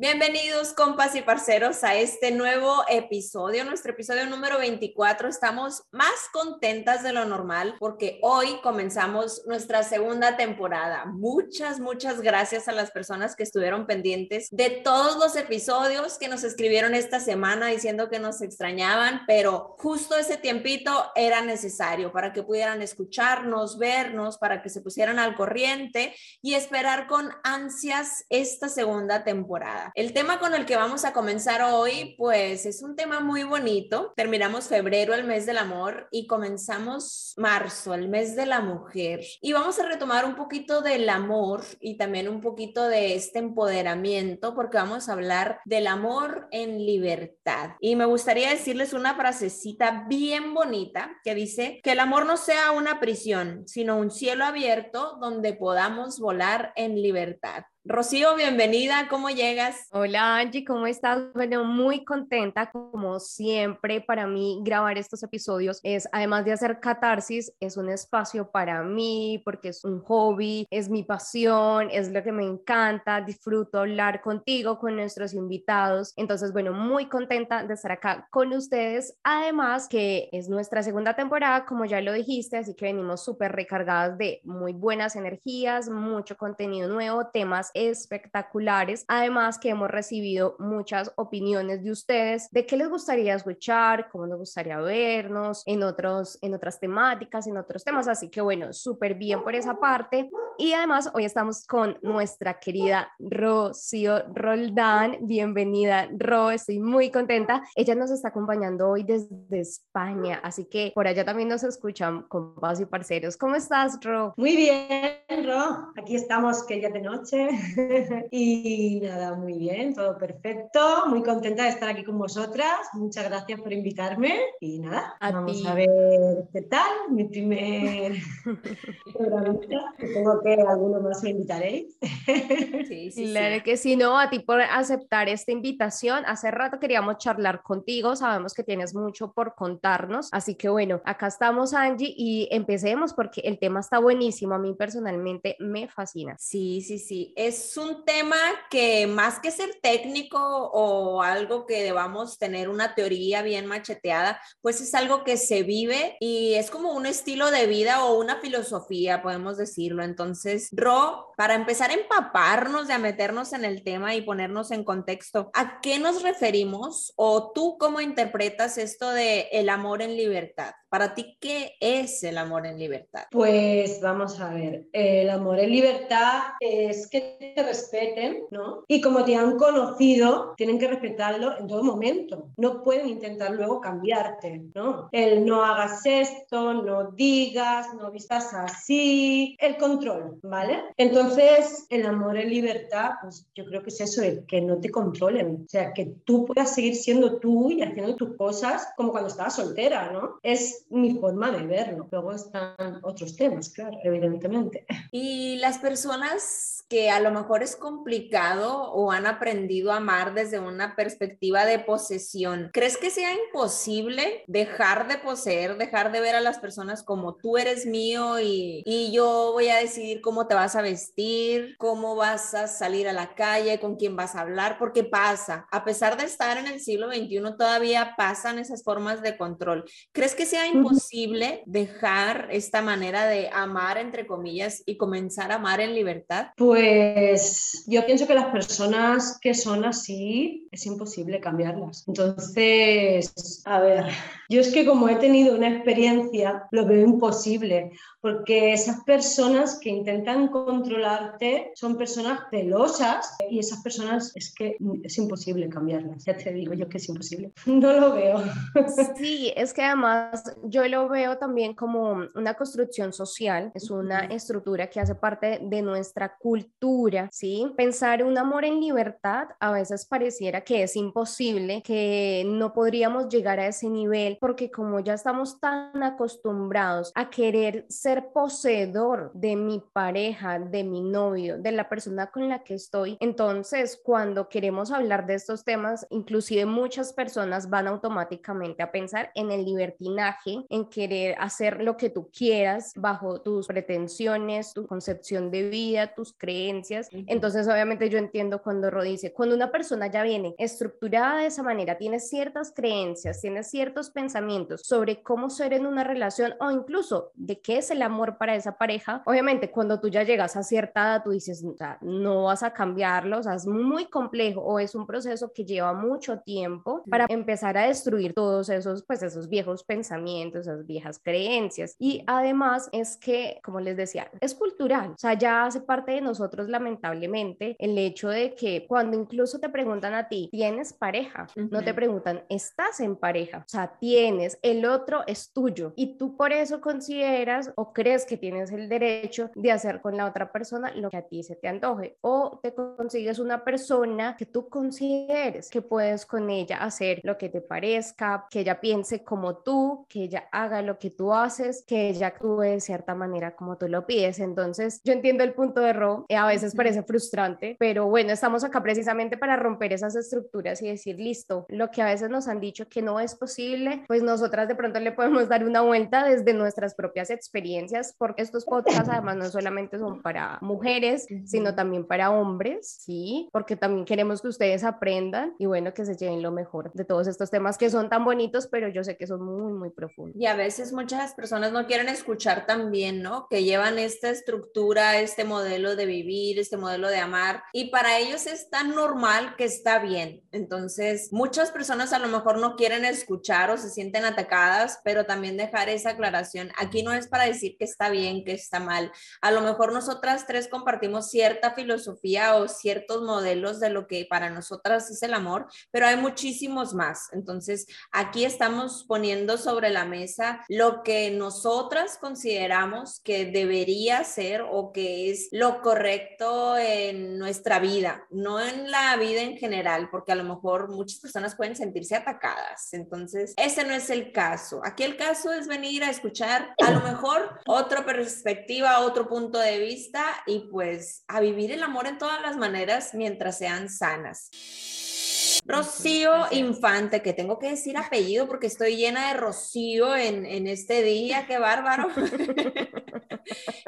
Bienvenidos, compas y parceros, a este nuevo episodio, nuestro episodio número 24. Estamos más contentas de lo normal porque hoy comenzamos nuestra segunda temporada. Muchas, muchas gracias a las personas que estuvieron pendientes de todos los episodios que nos escribieron esta semana diciendo que nos extrañaban, pero justo ese tiempito era necesario para que pudieran escucharnos, vernos, para que se pusieran al corriente y esperar con ansias esta segunda temporada. El tema con el que vamos a comenzar hoy, pues es un tema muy bonito. Terminamos febrero, el mes del amor, y comenzamos marzo, el mes de la mujer. Y vamos a retomar un poquito del amor y también un poquito de este empoderamiento, porque vamos a hablar del amor en libertad. Y me gustaría decirles una frasecita bien bonita que dice que el amor no sea una prisión, sino un cielo abierto donde podamos volar en libertad. Rocío, bienvenida, ¿cómo llegas? Hola Angie, ¿cómo estás? Bueno, muy contenta como siempre para mí grabar estos episodios es además de hacer catarsis, es un espacio para mí porque es un hobby, es mi pasión, es lo que me encanta, disfruto hablar contigo, con nuestros invitados. Entonces, bueno, muy contenta de estar acá con ustedes. Además que es nuestra segunda temporada, como ya lo dijiste, así que venimos súper recargadas de muy buenas energías, mucho contenido nuevo, temas espectaculares. Además que hemos recibido muchas opiniones de ustedes de qué les gustaría escuchar, cómo les gustaría vernos en, otros, en otras temáticas, en otros temas. Así que bueno, súper bien por esa parte. Y además hoy estamos con nuestra querida Rocío Roldán. Bienvenida, Ro. Estoy muy contenta. Ella nos está acompañando hoy desde España, así que por allá también nos escuchan compas y parceros. ¿Cómo estás, Ro? Muy bien, Ro. Aquí estamos, que ya de noche. y nada, muy bien, todo perfecto. Muy contenta de estar aquí con vosotras. Muchas gracias por invitarme. Y nada, vamos a ver qué tal. Mi primer programa. Tengo que alguno más me invitaréis. sí, sí, claro que sí, no, a ti por aceptar esta invitación. Hace rato queríamos charlar contigo. Sabemos que tienes mucho por contarnos. Así que bueno, acá estamos, Angie, y empecemos porque el tema está buenísimo. A mí personalmente me fascina. Sí, sí, sí es un tema que más que ser técnico o algo que debamos tener una teoría bien macheteada, pues es algo que se vive y es como un estilo de vida o una filosofía, podemos decirlo. Entonces, Ro, para empezar a empaparnos, de a meternos en el tema y ponernos en contexto, ¿a qué nos referimos o tú cómo interpretas esto de el amor en libertad? Para ti, ¿qué es el amor en libertad? Pues vamos a ver, el amor en libertad es que te respeten, ¿no? Y como te han conocido, tienen que respetarlo en todo momento. No pueden intentar luego cambiarte, ¿no? El no hagas esto, no digas, no vistas así, el control, ¿vale? Entonces, el amor en libertad, pues yo creo que es eso, el que no te controlen, o sea, que tú puedas seguir siendo tú y haciendo tus cosas como cuando estabas soltera, ¿no? Es mi forma de verlo. Luego están otros temas, claro, evidentemente. Y las personas que a lo mejor es complicado o han aprendido a amar desde una perspectiva de posesión, ¿crees que sea imposible dejar de poseer, dejar de ver a las personas como tú eres mío y, y yo voy a decidir cómo te vas a vestir, cómo vas a salir a la calle, con quién vas a hablar? Porque pasa, a pesar de estar en el siglo XXI, todavía pasan esas formas de control. ¿Crees que sea imposible dejar esta manera de amar, entre comillas, y comenzar a amar en libertad? Pues yo pienso que las personas que son así es imposible cambiarlas. Entonces, a ver, yo es que como he tenido una experiencia, lo veo imposible, porque esas personas que intentan controlarte son personas celosas y esas personas es que es imposible cambiarlas. Ya te digo yo que es imposible. No lo veo. Sí, es que además yo lo veo también como una construcción social, es una estructura que hace parte de nuestra cultura ¿sí? Pensar un amor en libertad a veces pareciera que es imposible, que no podríamos llegar a ese nivel, porque como ya estamos tan acostumbrados a querer ser poseedor de mi pareja, de mi novio, de la persona con la que estoy, entonces cuando queremos hablar de estos temas, inclusive muchas personas van automáticamente a pensar en el libertinaje, en querer hacer lo que tú quieras bajo tus pretensiones, tu concepción de vida, tus creencias. Entonces, obviamente yo entiendo cuando Ro dice, cuando una persona ya viene estructurada de esa manera, tiene ciertas creencias, tiene ciertos pensamientos sobre cómo ser en una relación o incluso de qué es el amor para esa pareja, obviamente cuando tú ya llegas a cierta edad, tú dices, no vas a cambiarlo, o sea, es muy complejo o es un proceso que lleva mucho tiempo para empezar a destruir todos esos, pues esos viejos pensamientos, esas viejas creencias. Y además es que, como les decía, es cultural, o sea, ya hace parte de nosotros lamentablemente el hecho de que cuando incluso te preguntan a ti, ¿tienes pareja? No te preguntan, ¿estás en pareja? O sea, tienes, el otro es tuyo y tú por eso consideras o crees que tienes el derecho de hacer con la otra persona lo que a ti se te antoje o te consigues una persona que tú consideres que puedes con ella hacer lo que te parezca, que ella piense como tú, que ella haga lo que tú haces, que ella actúe de cierta manera como tú lo pides. Entonces, yo entiendo el punto de Ro, a veces parece frustrante, pero bueno, estamos acá precisamente para romper esas estructuras y decir, listo, lo que a veces nos han dicho que no es posible, pues nosotras de pronto le podemos dar una vuelta desde nuestras propias experiencias, porque estos podcasts además no solamente son para mujeres, sino también para hombres, ¿sí? Porque también queremos que ustedes aprendan y bueno, que se lleven lo mejor de todos estos temas que son tan bonitos, pero yo sé que son muy, muy profundos. Y a veces muchas personas no quieren escuchar también, ¿no? Que llevan esta estructura, este modelo de vivir, este modelo de amar, y para ellos es tan normal que está bien. Entonces, muchas personas a lo mejor no quieren escuchar o se sienten atacadas, pero también dejar esa aclaración. Aquí no es para decir que está bien, que está mal. A lo mejor nosotras tres compartimos cierta filosofía o ciertos modelos de lo que para nosotras es el amor, pero hay muchísimos más. Entonces, aquí estamos poniendo sobre la mesa lo que nosotras consideramos que debería ser o que es lo correcto en nuestra vida, no en la vida en general, porque a lo mejor muchas personas pueden sentirse atacadas. Entonces, ese no es el caso. Aquí el caso es venir a escuchar a lo mejor otra perspectiva, otro punto de vista y pues a vivir el amor en todas las maneras mientras sean sanas. Rocío Infante, que tengo que decir apellido porque estoy llena de Rocío en, en este día, qué bárbaro.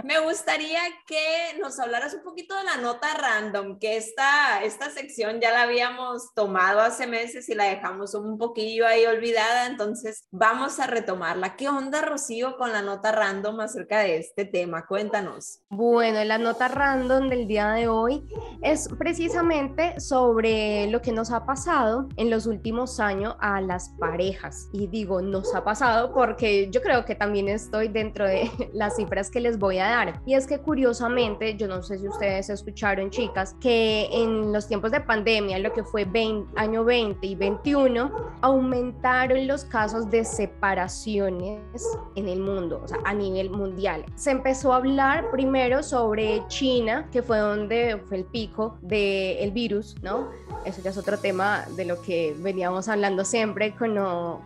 Me gustaría que nos hablaras un poquito de la nota random, que esta, esta sección ya la habíamos tomado hace meses y la dejamos un poquillo ahí olvidada, entonces vamos a retomarla. ¿Qué onda, Rocío, con la nota random acerca de este tema? Cuéntanos. Bueno, la nota random del día de hoy es precisamente sobre lo que nos ha pasado en los últimos años a las parejas. Y digo, nos ha pasado porque yo creo que también estoy dentro de las cifras que les voy a dar. Y es que curiosamente, yo no sé si ustedes escucharon, chicas, que en los tiempos de pandemia, lo que fue 20, año 20 y 21, aumentaron los casos de separaciones en el mundo, o sea, a nivel mundial. Se empezó a hablar primero sobre China, que fue donde fue el pico del virus, ¿no? Eso ya es otro tema de lo que veníamos hablando siempre con,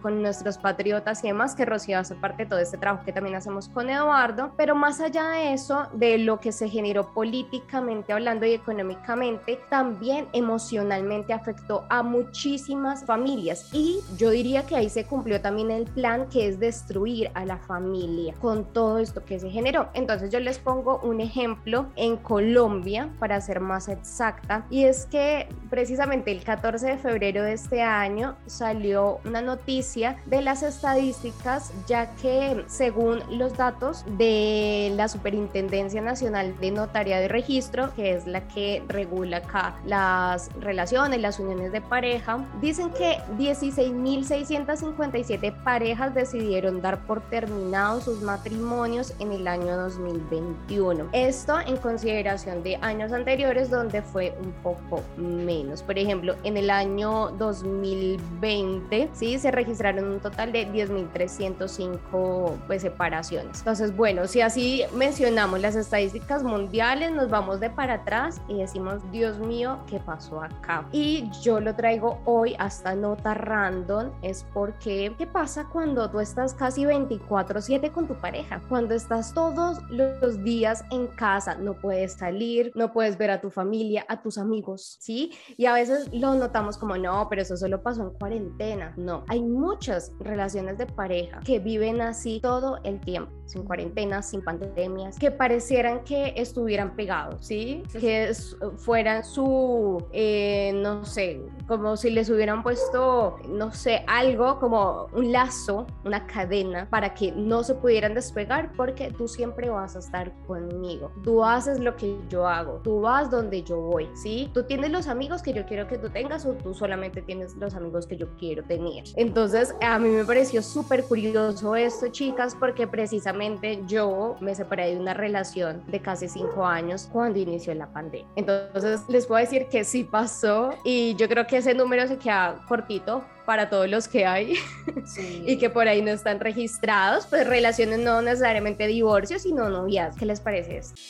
con nuestros patriotas y demás, que Rocío hace parte de todo este trabajo que también hacemos con Eduardo, pero más allá de eso, de lo que se generó políticamente hablando y económicamente, también emocionalmente afectó a muchísimas familias y yo diría que ahí se cumplió también el plan que es destruir a la familia con todo esto que se generó. Entonces yo les pongo un ejemplo en Colombia para ser más exacta y es que precisamente el 14 de febrero de este año salió una noticia de las estadísticas ya que según los datos de la Superintendencia Nacional de Notaría de Registro, que es la que regula acá las relaciones, las uniones de pareja, dicen que 16.657 parejas decidieron dar por terminados sus matrimonios en el año 2021. Esto en consideración de años anteriores donde fue un poco menos. Por ejemplo, en el año año 2020, ¿sí? Se registraron un total de 10.305 pues, separaciones. Entonces, bueno, si así mencionamos las estadísticas mundiales, nos vamos de para atrás y decimos, Dios mío, ¿qué pasó acá? Y yo lo traigo hoy hasta nota random, es porque, ¿qué pasa cuando tú estás casi 24/7 con tu pareja? Cuando estás todos los días en casa, no puedes salir, no puedes ver a tu familia, a tus amigos, ¿sí? Y a veces lo notamos como, no, pero eso solo pasó en cuarentena. No, hay muchas relaciones de pareja que viven así todo el tiempo, sin cuarentena, sin pandemias, que parecieran que estuvieran pegados, ¿sí? Que fueran su, eh, no sé, como si les hubieran puesto, no sé, algo como un lazo, una cadena para que no se pudieran despegar porque tú siempre vas a estar conmigo. Tú haces lo que yo hago, tú vas donde yo voy, ¿sí? Tú tienes los amigos que yo quiero que tú tengas o tú solamente tienes los amigos que yo quiero tener. Entonces, a mí me pareció súper curioso esto, chicas, porque precisamente yo me separé de una relación de casi cinco años cuando inició la pandemia. Entonces, les puedo decir que sí pasó y yo creo que ese número se queda cortito para todos los que hay y que por ahí no están registrados, pues relaciones no necesariamente divorcios, sino novias. ¿Qué les parece esto?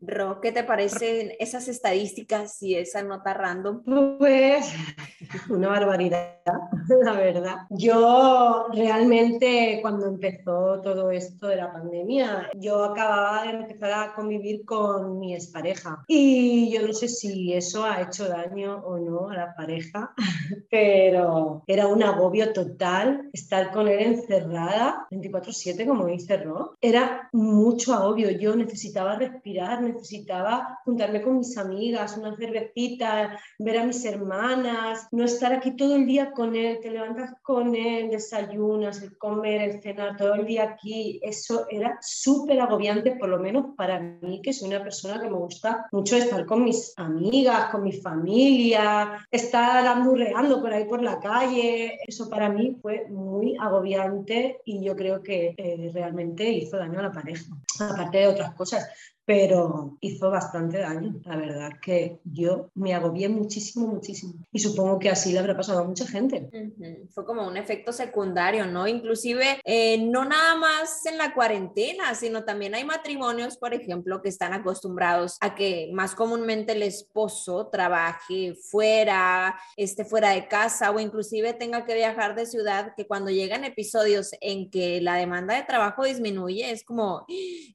Ro, ¿qué te parecen esas estadísticas y esa nota random? Pues una barbaridad, la verdad. Yo realmente cuando empezó todo esto de la pandemia, yo acababa de empezar a convivir con mi expareja y yo no sé si eso ha hecho daño o no a la pareja, pero era un agobio total estar con él encerrada 24/7 como dice Ro. Era mucho agobio, yo necesitaba respirar necesitaba juntarme con mis amigas, una cervecita, ver a mis hermanas, no estar aquí todo el día con él, te levantas con él, desayunas, el comer, el cenar, todo el día aquí, eso era súper agobiante, por lo menos para mí, que soy una persona que me gusta mucho estar con mis amigas, con mi familia, estar amurreando por ahí por la calle, eso para mí fue muy agobiante y yo creo que eh, realmente hizo daño a la pareja, aparte de otras cosas pero hizo bastante daño. La verdad que yo me agobié muchísimo, muchísimo. Y supongo que así le habrá pasado a mucha gente. Fue como un efecto secundario, ¿no? Inclusive, eh, no nada más en la cuarentena, sino también hay matrimonios, por ejemplo, que están acostumbrados a que más comúnmente el esposo trabaje fuera, esté fuera de casa o inclusive tenga que viajar de ciudad, que cuando llegan episodios en que la demanda de trabajo disminuye, es como,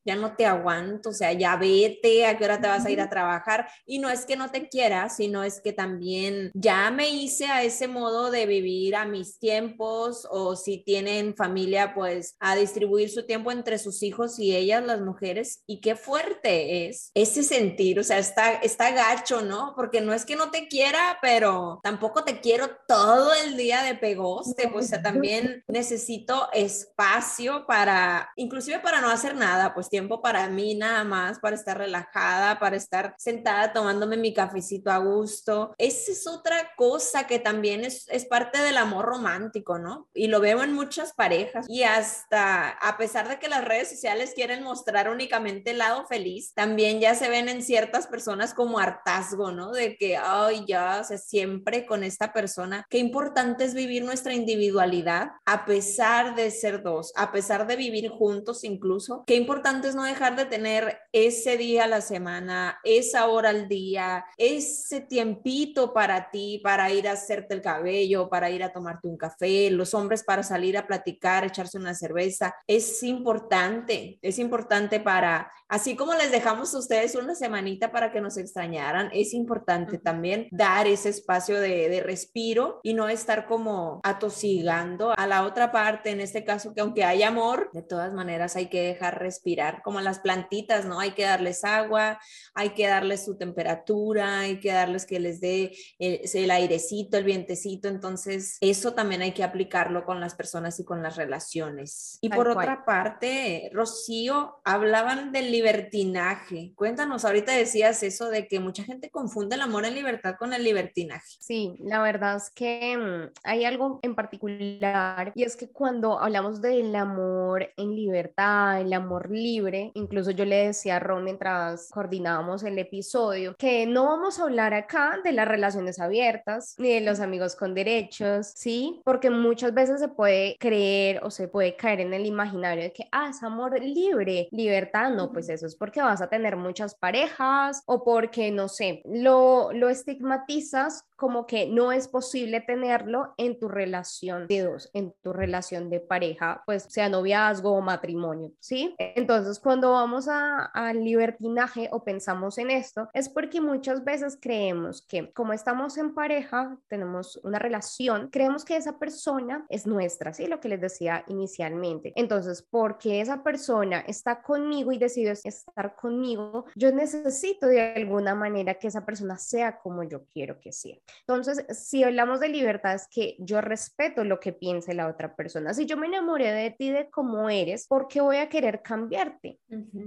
ya no te aguanto, o sea, ya ya vete, a qué hora te vas a ir a trabajar. Y no es que no te quiera, sino es que también ya me hice a ese modo de vivir a mis tiempos o si tienen familia, pues a distribuir su tiempo entre sus hijos y ellas, las mujeres. Y qué fuerte es ese sentir, o sea, está, está gacho, ¿no? Porque no es que no te quiera, pero tampoco te quiero todo el día de pegoste, pues también necesito espacio para, inclusive para no hacer nada, pues tiempo para mí nada más para estar relajada, para estar sentada tomándome mi cafecito a gusto. Esa es otra cosa que también es, es parte del amor romántico, ¿no? Y lo veo en muchas parejas y hasta a pesar de que las redes sociales quieren mostrar únicamente el lado feliz, también ya se ven en ciertas personas como hartazgo, ¿no? De que, ay, ya, o sea, siempre con esta persona. Qué importante es vivir nuestra individualidad a pesar de ser dos, a pesar de vivir juntos incluso. Qué importante es no dejar de tener ese día a la semana, esa hora al día, ese tiempito para ti, para ir a hacerte el cabello, para ir a tomarte un café, los hombres para salir a platicar, echarse una cerveza, es importante, es importante para, así como les dejamos a ustedes una semanita para que nos extrañaran, es importante también dar ese espacio de, de respiro y no estar como atosigando a la otra parte, en este caso que aunque hay amor, de todas maneras hay que dejar respirar, como las plantitas, ¿no? Hay que darles agua, hay que darles su temperatura, hay que darles que les dé el, airecito, el vientecito. Entonces, eso también hay que aplicarlo con las personas y con las relaciones. Y por otra parte, Rocío, hablaban del libertinaje. Cuéntanos, ahorita decías eso de que mucha gente confunde el amor en libertad con el libertinaje. Sí, la verdad es que mm, hay algo en particular y es que cuando hablamos del amor en libertad, el amor libre, incluso yo le decía decía Ron mientras coordinábamos el episodio, que no vamos a hablar acá de las relaciones abiertas ni de los amigos con derechos, ¿sí? Porque muchas veces se puede creer o se puede caer en el imaginario de que, ah, es amor libre, libertad, no, pues eso es porque vas a tener muchas parejas o porque, no sé, lo, lo estigmatizas como que no es posible tenerlo en tu relación de dos, en tu relación de pareja, pues sea noviazgo o matrimonio, ¿sí? Entonces, cuando vamos al libertinaje o pensamos en esto, es porque muchas veces creemos que como estamos en pareja, tenemos una relación, creemos que esa persona es nuestra, ¿sí? Lo que les decía inicialmente. Entonces, porque esa persona está conmigo y decide estar conmigo, yo necesito de alguna manera que esa persona sea como yo quiero que sea. Entonces, si hablamos de libertad, es que yo respeto lo que piense la otra persona. Si yo me enamoré de ti, de cómo eres, ¿por qué voy a querer cambiarte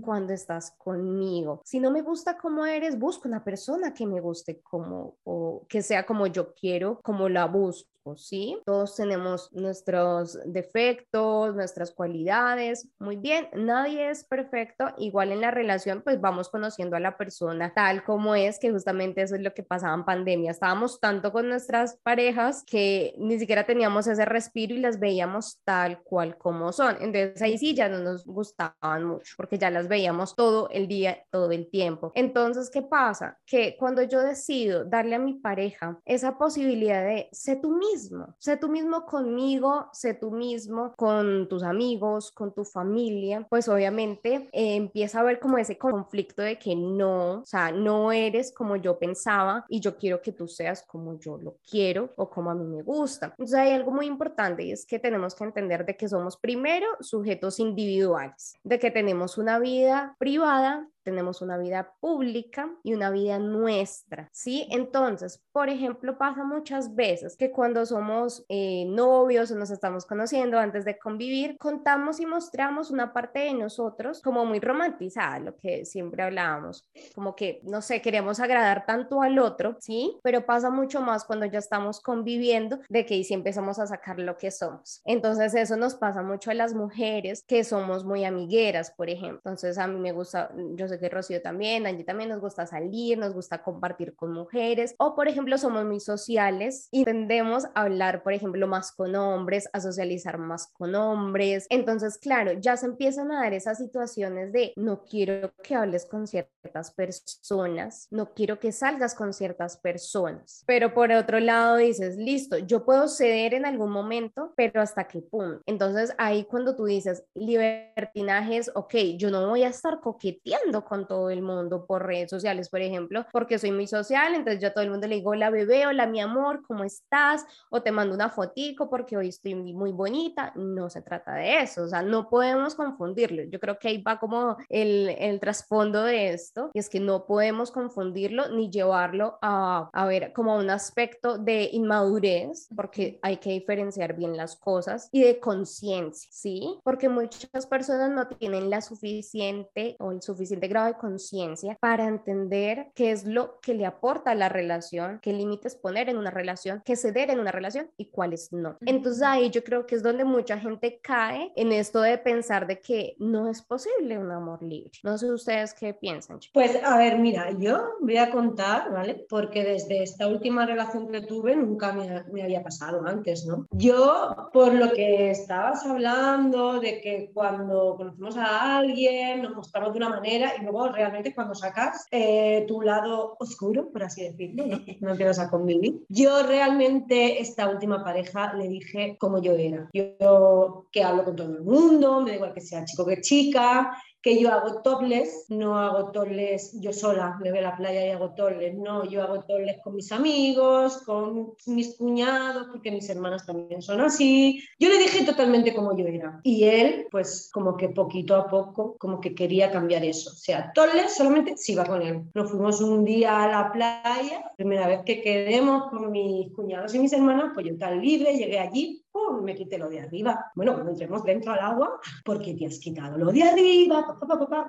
cuando estás conmigo? Si no me gusta cómo eres, busco una persona que me guste como o que sea como yo quiero, como la busco. ¿sí? Todos tenemos nuestros defectos, nuestras cualidades, muy bien, nadie es perfecto, igual en la relación pues vamos conociendo a la persona tal como es, que justamente eso es lo que pasaba en pandemia, estábamos tanto con nuestras parejas que ni siquiera teníamos ese respiro y las veíamos tal cual como son, entonces ahí sí ya no nos gustaban mucho porque ya las veíamos todo el día, todo el tiempo. Entonces, ¿qué pasa? Que cuando yo decido darle a mi pareja esa posibilidad de ser tú mismo, Sé tú mismo conmigo, sé tú mismo con tus amigos, con tu familia, pues obviamente eh, empieza a haber como ese conflicto de que no, o sea, no eres como yo pensaba y yo quiero que tú seas como yo lo quiero o como a mí me gusta. Entonces hay algo muy importante y es que tenemos que entender de que somos primero sujetos individuales, de que tenemos una vida privada tenemos una vida pública y una vida nuestra, ¿sí? Entonces, por ejemplo, pasa muchas veces que cuando somos eh, novios o nos estamos conociendo antes de convivir, contamos y mostramos una parte de nosotros como muy romantizada, lo que siempre hablábamos, como que, no sé, queremos agradar tanto al otro, ¿sí? Pero pasa mucho más cuando ya estamos conviviendo de que ahí sí empezamos a sacar lo que somos. Entonces, eso nos pasa mucho a las mujeres que somos muy amigueras, por ejemplo. Entonces, a mí me gusta, yo sé que Rocío también, Angie también nos gusta salir, nos gusta compartir con mujeres, o por ejemplo somos muy sociales y tendemos a hablar, por ejemplo, más con hombres, a socializar más con hombres. Entonces, claro, ya se empiezan a dar esas situaciones de no quiero que hables con ciertas personas, no quiero que salgas con ciertas personas, pero por otro lado dices, listo, yo puedo ceder en algún momento, pero hasta qué punto. Entonces, ahí cuando tú dices libertinaje es, ok, yo no voy a estar coqueteando con todo el mundo por redes sociales, por ejemplo, porque soy muy social, entonces yo a todo el mundo le digo, hola bebé, hola mi amor, ¿cómo estás? O te mando una fotico porque hoy estoy muy bonita. No se trata de eso, o sea, no podemos confundirlo. Yo creo que ahí va como el, el trasfondo de esto, y es que no podemos confundirlo ni llevarlo a, a ver como un aspecto de inmadurez, porque hay que diferenciar bien las cosas, y de conciencia, ¿sí? Porque muchas personas no tienen la suficiente o el suficiente de conciencia para entender qué es lo que le aporta a la relación, qué límites poner en una relación, qué ceder en una relación y cuáles no. Entonces ahí yo creo que es donde mucha gente cae en esto de pensar de que no es posible un amor libre. No sé ustedes qué piensan. Pues a ver, mira, yo voy a contar, ¿vale? Porque desde esta última relación que tuve nunca me, me había pasado antes, ¿no? Yo, por lo que estabas hablando de que cuando conocemos a alguien nos mostramos de una manera y luego realmente cuando sacas eh, tu lado oscuro, por así decirlo, ¿no? no empiezas a convivir. Yo realmente esta última pareja le dije cómo yo era. Yo que hablo con todo el mundo, me da igual que sea chico que chica, que yo hago topless, no hago topless yo sola, me voy a la playa y hago topless, no, yo hago topless con mis amigos, con mis cuñados, porque mis hermanas también son así. Yo le dije totalmente como yo era y él, pues como que poquito a poco, como que quería cambiar eso. O sea, topless solamente si va con él. Nos fuimos un día a la playa, primera vez que quedemos con mis cuñados y mis hermanas, pues yo tan libre, llegué allí, me quité lo de arriba. Bueno, cuando entremos dentro al agua, ¿por qué te has quitado lo de arriba?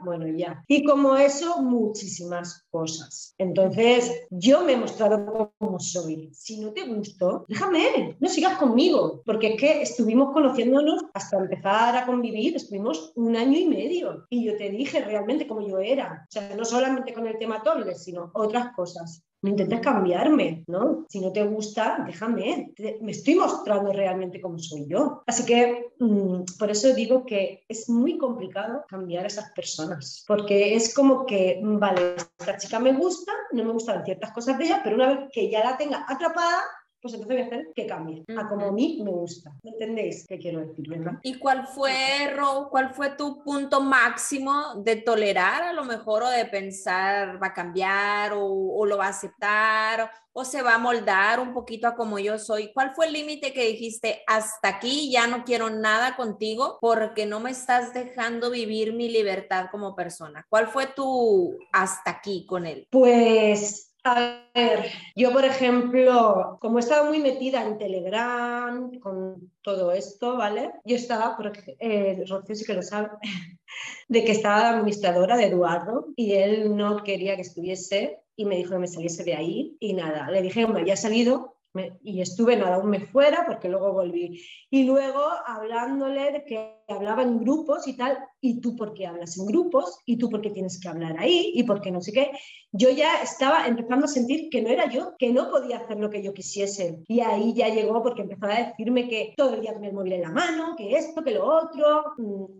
bueno, ya. Y como eso, muchísimas cosas. Entonces, yo me he mostrado como soy. Si no te gustó, déjame, no sigas conmigo, porque es que estuvimos conociéndonos hasta empezar a convivir, estuvimos un año y medio. Y yo te dije realmente como yo era. O sea, no solamente con el tema Torres, sino otras cosas no intentes cambiarme, ¿no? Si no te gusta, déjame, me estoy mostrando realmente como soy yo. Así que mm, por eso digo que es muy complicado cambiar a esas personas, porque es como que, vale, esta chica me gusta, no me gustan ciertas cosas de ella, pero una vez que ya la tenga atrapada, pues entonces voy a hacer que cambie a como a mí me gusta. ¿Me entendéis qué quiero decir, verdad? ¿Y cuál fue, Ro, cuál fue tu punto máximo de tolerar a lo mejor o de pensar va a cambiar o, o lo va a aceptar o se va a moldar un poquito a como yo soy? ¿Cuál fue el límite que dijiste hasta aquí ya no quiero nada contigo porque no me estás dejando vivir mi libertad como persona? ¿Cuál fue tu hasta aquí con él? Pues a ver, yo por ejemplo, como estaba muy metida en Telegram con todo esto, ¿vale? Yo estaba, eh, Rocío sí que lo sabe, de que estaba la administradora de Eduardo y él no quería que estuviese y me dijo que me saliese de ahí y nada, le dije, me había salido y estuve nada, un mes fuera porque luego volví. Y luego hablándole de que hablaba en grupos y tal, y tú por qué hablas en grupos, y tú por qué tienes que hablar ahí, y por qué no sé qué. Yo ya estaba empezando a sentir que no era yo, que no podía hacer lo que yo quisiese. Y ahí ya llegó porque empezaba a decirme que todo el día tenía el móvil en la mano, que esto, que lo otro.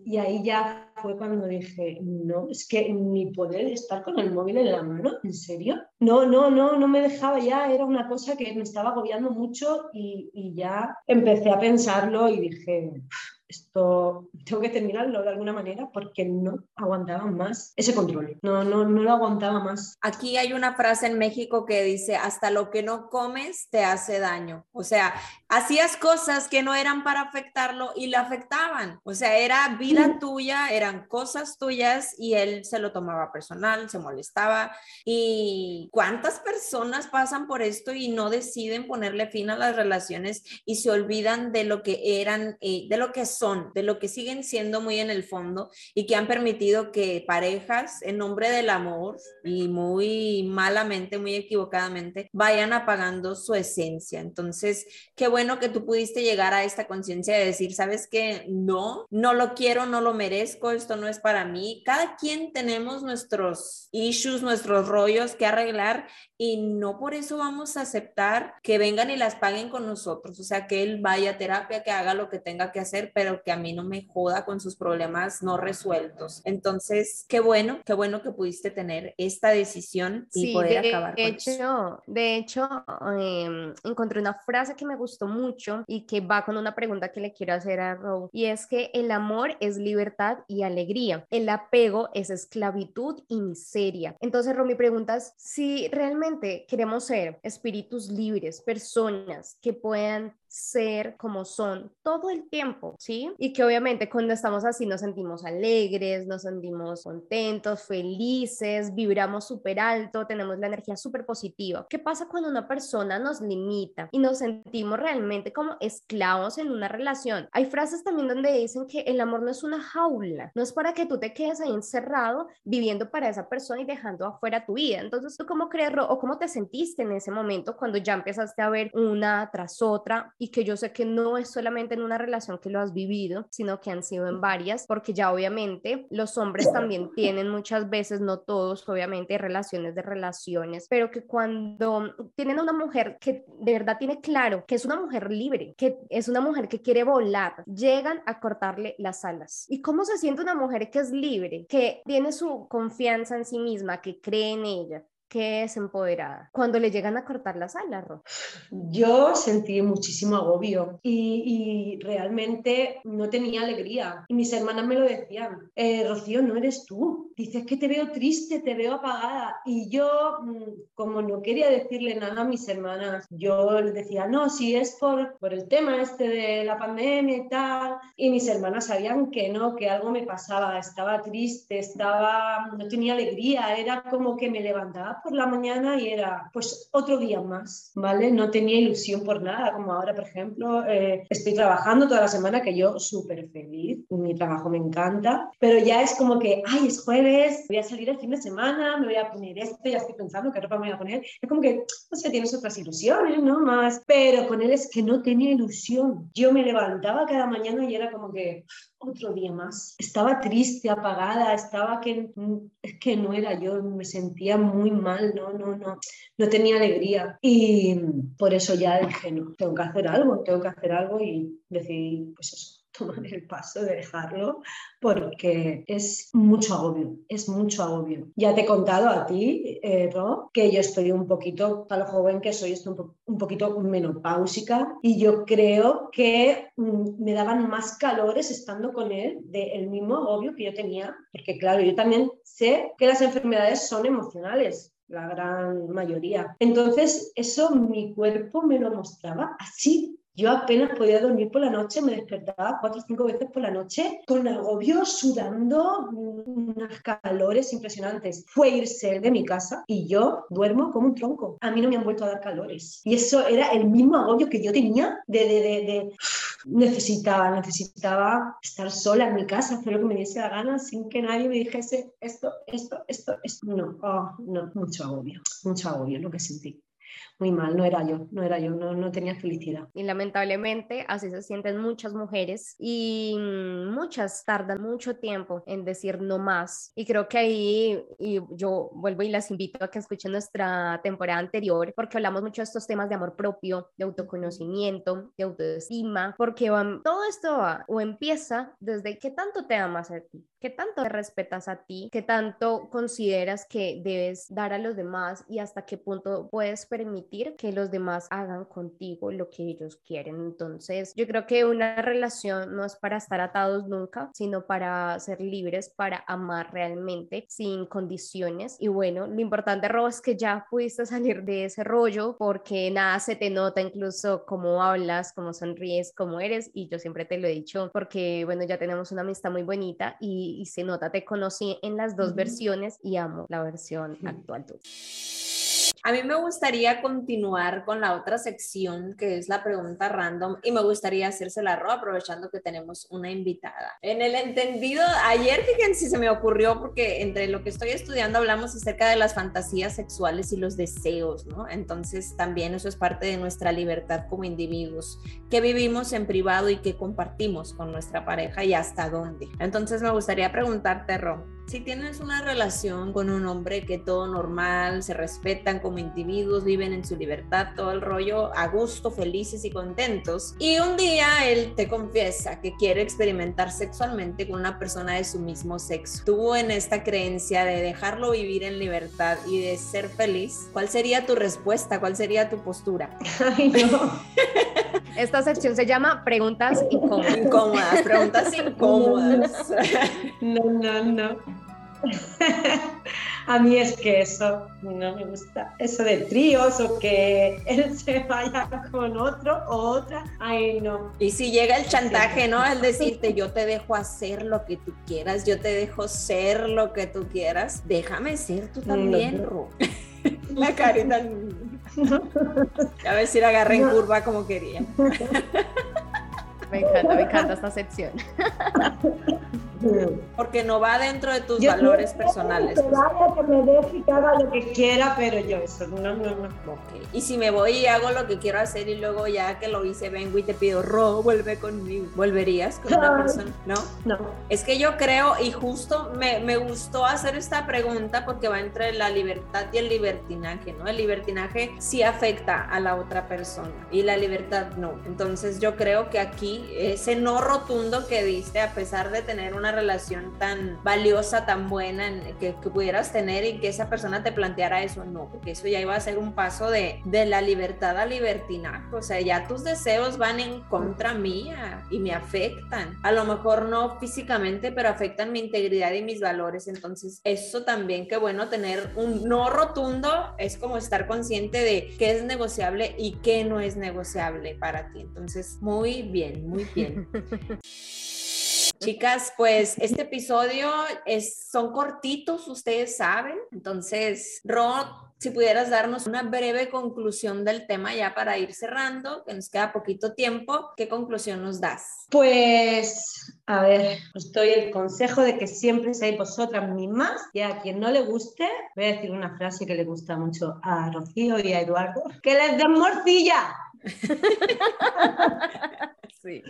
Y ahí ya fue cuando dije, no, es que ni poder estar con el móvil en la mano, ¿en serio? No, no, no, no me dejaba ya, era una cosa que me estaba agobiando mucho y, y ya empecé a pensarlo y dije, esto tengo que terminarlo de alguna manera porque no aguantaba más ese control, no, no, no lo aguantaba más. Aquí hay una frase en México que dice, hasta lo que no comes te hace daño. O sea, hacías cosas que no eran para afectarlo y le afectaban. O sea, era vida tuya, eran cosas tuyas y él se lo tomaba personal, se molestaba. ¿Y cuántas personas pasan por esto y no deciden ponerle fin a las relaciones y se olvidan de lo que eran, eh, de lo que son, de lo que siguen siendo muy en el fondo y que han permitido que parejas en nombre del amor y muy malamente, muy equivocadamente, vayan apagando su esencia. Entonces, qué bueno que tú pudiste llegar a esta conciencia de decir, sabes que no, no lo quiero, no lo merezco, esto no es para mí. Cada quien tenemos nuestros issues, nuestros rollos que arreglar y no por eso vamos a aceptar que vengan y las paguen con nosotros. O sea, que él vaya a terapia, que haga lo que tenga que hacer, pero pero que a mí no me joda con sus problemas no resueltos. Entonces, qué bueno, qué bueno que pudiste tener esta decisión y poder acabar con hecho, eso. De hecho, em, encontré una frase que me gustó mucho y que va con una pregunta que le quiero hacer a Rob, y es que el amor es libertad y alegría, el apego es esclavitud y miseria. Entonces, Rob, mi pregunta es si realmente queremos ser espíritus libres, personas que puedan ser como son todo el tiempo, ¿sí? Y que obviamente cuando estamos así nos sentimos alegres, nos sentimos contentos, felices, vibramos súper alto, tenemos la energía súper positiva. ¿Qué pasa cuando una persona nos limita y nos sentimos realmente como esclavos en una relación? Hay frases también donde dicen que el amor no es una jaula, no es para que tú te quedes ahí encerrado viviendo para esa persona y dejando afuera tu vida. Entonces, ¿tú cómo crees o cómo te sentiste en ese momento cuando ya empezaste a ver una tras otra y que yo sé que no es solamente en una relación que lo has vivido, sino que han sido en varias, porque ya obviamente los hombres también tienen muchas veces, no todos, obviamente, relaciones de relaciones, pero que cuando tienen una mujer que de verdad tiene claro que es una mujer libre, que es una mujer que quiere volar, llegan a cortarle las alas. ¿Y cómo se siente una mujer que es libre, que tiene su confianza en sí misma, que cree en ella, que es empoderada cuando le llegan a cortar las alas, Ro? Yo sentí muchísimo agobio y, realmente no tenía alegría. Y mis hermanas me lo decían, eh, Rocío, no eres tú. Dices que te veo triste, te veo apagada. Y yo, mm, como no quería decirle nada a mis hermanas, yo les decía, no, si es por, por el tema este de la pandemia y tal. Y mis hermanas sabían que no, que algo me pasaba, estaba triste, estaba, no tenía alegría, era como que me levantaba por la mañana y era pues otro día más, ¿vale? No tenía ilusión por nada, como ahora, por ejemplo, eh, estoy trabajando toda la semana, que yo súper feliz, mi trabajo me encanta, pero ya es como que, ay, es jueves, voy a salir el fin de semana, me voy a poner esto, ya estoy pensando qué ropa me voy a poner. Es como que, no sé, tienes otras ilusiones, ¿no? Más, pero con él es que no tenía ilusión. Yo me levantaba cada mañana y era como que otro día más. Estaba triste, apagada, estaba que, es que no era yo, me sentía muy mal, no, no, no, no tenía alegría. Y por eso ya dije, no, tengo que hacer algo, tengo que hacer algo y decidí, pues eso, tomar el paso de dejarlo porque es mucho agobio, es mucho agobio. Ya te he contado a ti, eh, que yo estoy un poquito, para lo joven que soy, estoy un, poquito menopáusica y yo creo que mm, me daban más calores estando con él del mismo agobio que yo tenía, porque claro, yo también sé que las enfermedades son emocionales, la gran mayoría. Entonces, eso mi cuerpo me lo mostraba así yo apenas podía dormir por la noche, me despertaba cuatro o cinco veces por la noche con agobio, sudando, unas calores impresionantes. Fue irse de mi casa y yo duermo como un tronco. A mí no me han vuelto a dar calores. Y eso era el mismo agobio que yo tenía de, de, de, necesitaba, necesitaba estar sola en mi casa, hacer lo que me diese la gana sin que nadie me dijese esto, esto, esto, esto. No, oh, no, mucho agobio, mucho agobio lo que sentí muy mal, no era yo, no era yo, no, no tenía felicidad. Y lamentablemente así se sienten muchas mujeres y muchas tardan mucho tiempo en decir no más. Y creo que ahí y yo vuelvo y las invito a que escuchen nuestra temporada anterior porque hablamos mucho de estos temas de amor propio, de autoconocimiento, de autoestima, porque todo esto va o empieza desde qué tanto te amas a ti, qué tanto te respetas a ti, qué tanto consideras que debes dar a los demás y hasta qué punto puedes permitir que los demás hagan contigo lo que ellos quieren. Entonces, yo creo que una relación no es para estar atados nunca, sino para ser libres, para amar realmente sin condiciones. Y bueno, lo importante, Ro, es que ya pudiste salir de ese rollo porque nada se te nota, incluso cómo hablas, cómo sonríes, cómo eres. Y yo siempre te lo he dicho porque, bueno, ya tenemos una amistad muy bonita y, se nota, te conocí en las dos versiones y amo la versión actual tuya. A mí me gustaría continuar con la otra sección que es la pregunta random y me gustaría hacérsela a aprovechando que tenemos una invitada. En el entendido, ayer fíjense, se me ocurrió porque entre lo que estoy estudiando hablamos acerca de las fantasías sexuales y los deseos, ¿no? Entonces también eso es parte de nuestra libertad como individuos, que vivimos en privado y que compartimos con nuestra pareja y hasta dónde. Entonces me gustaría preguntarte, Ro, si tienes una relación con un hombre que todo normal, se respetan como individuos, viven en su libertad, todo el rollo a gusto, felices y contentos, y un día él te confiesa que quiere experimentar sexualmente con una persona de su mismo sexo, tú en esta creencia de dejarlo vivir en libertad y de ser feliz, ¿cuál sería tu respuesta? ¿Cuál sería tu postura? Ay, no. Esta sección se llama Preguntas incómodas. Incómodas, preguntas incómodas. No, no, no. a mí es que eso no me gusta. Eso de tríos o que él se vaya con otro o otra. Ay, no. Y si llega el chantaje, ¿no? El decirte, yo te dejo hacer lo que tú quieras, yo te dejo ser lo que tú quieras. Déjame ser tú también, Ru. La carita. A ver si la agarré en curva como quería. Me encanta, me encanta esta sección. Porque no va dentro de tus valores personales. Que vaya, que me deje y que haga lo que quiera, pero yo eso, no, no, no. Y si me voy y hago lo que quiero hacer y luego ya que lo hice vengo y te pido, Ro, vuelve conmigo. ¿Volverías con una persona? ¿No? No. Es que yo creo, y justo me, me gustó hacer esta pregunta porque va entre la libertad y el libertinaje, ¿no? El libertinaje sí afecta a la otra persona y la libertad no. Entonces yo creo que aquí ese no rotundo que diste, a pesar de tener una relación tan valiosa, tan buena que, pudieras tener y que esa persona te planteara eso, no, porque eso ya iba a ser un paso de, de la libertad a libertinaje, o sea, ya tus deseos van en contra mía y me afectan, a lo mejor no físicamente, pero afectan mi integridad y mis valores, entonces eso también, que bueno, tener un no rotundo es como estar consciente de qué es negociable y qué no es negociable para ti, entonces muy bien, muy bien. Chicas, pues este episodio es, son cortitos, ustedes saben. Entonces, Ro, si pudieras darnos una breve conclusión del tema ya para ir cerrando, que nos queda poquito tiempo, ¿qué conclusión nos das? Pues, a ver, os doy el consejo de que siempre seáis vosotras mismas y a quien no le guste, voy a decir una frase que le gusta mucho a Rocío y a Eduardo, que les den morcilla. sí.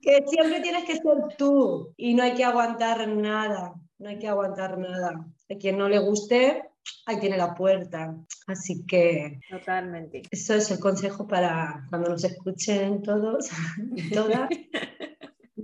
Que siempre tienes que ser tú y no hay que aguantar nada, no hay que aguantar nada. A quien no le guste, ahí tiene la puerta. Así que. Totalmente. Eso es el consejo para cuando nos escuchen todos y todas.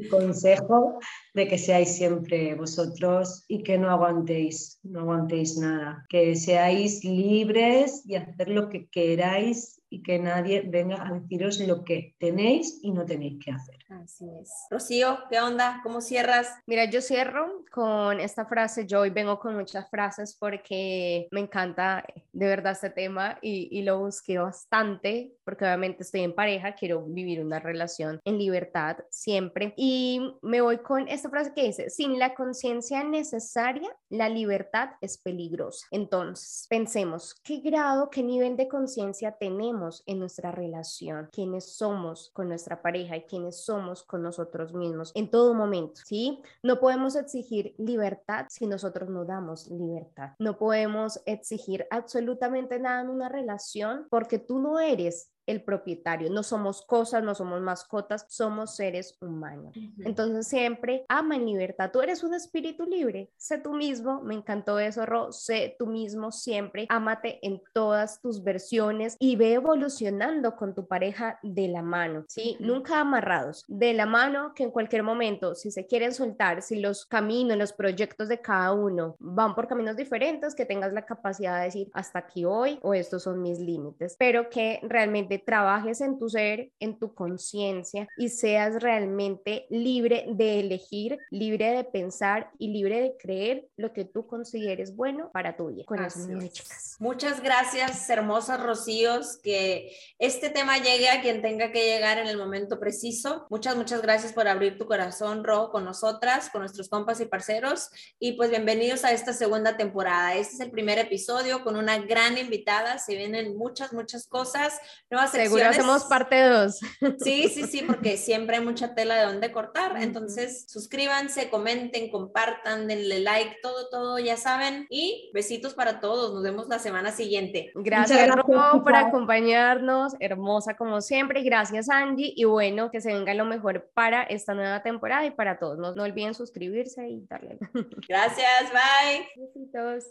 consejo de que seáis siempre vosotros y que no aguantéis, no aguantéis nada, que seáis libres y hacer lo que queráis y que nadie venga a deciros lo que tenéis y no tenéis que hacer. Así es. Rocío, ¿qué onda? ¿Cómo cierras? Mira, yo cierro con esta frase. Yo hoy vengo con muchas frases porque me encanta de verdad este tema y, y lo busqué bastante porque obviamente estoy en pareja, quiero vivir una relación en libertad siempre. Y me voy con esta frase que dice, sin la conciencia necesaria, la libertad es peligrosa. Entonces, pensemos, ¿qué grado, qué nivel de conciencia tenemos? en nuestra relación, quiénes somos con nuestra pareja y quiénes somos con nosotros mismos en todo momento, ¿sí? No podemos exigir libertad si nosotros no damos libertad. No podemos exigir absolutamente nada en una relación porque tú no eres el propietario. No somos cosas, no somos mascotas, somos seres humanos. Entonces siempre ama en libertad. Tú eres un espíritu libre. Sé tú mismo. Me encantó eso, Ro. Sé tú mismo siempre. Ámate en todas tus versiones y ve evolucionando con tu pareja de la mano. ¿sí? Nunca amarrados. De la mano que en cualquier momento, si se quieren soltar, si los caminos, los proyectos de cada uno van por caminos diferentes, que tengas la capacidad de decir hasta aquí hoy o estos son mis límites, pero que realmente trabajes en tu ser, en tu conciencia y seas realmente libre de elegir, libre de pensar y libre de creer lo que tú consideres bueno para tu vida. Con eso, chicas. Muchas gracias, hermosas Rocíos, que este tema llegue a quien tenga que llegar en el momento preciso. Muchas, muchas gracias por abrir tu corazón, Ro, con nosotras, con nuestros compas y parceros. Y pues bienvenidos a esta segunda temporada. Este es el primer episodio con una gran invitada. Se vienen muchas, muchas cosas, nuevas Seguro hacemos parte dos. Sí, sí, sí, porque siempre hay mucha tela de dónde cortar. Entonces, suscríbanse, comenten, compartan, denle like, todo, todo, ya saben. Y besitos para todos. Nos vemos la semana siguiente. Gracias, gracias por acompañarnos. Hermosa como siempre. Gracias, Angie. Y bueno, que se venga lo mejor para esta nueva temporada y para todos. No, no olviden suscribirse y darle. Gracias, bye. Besitos.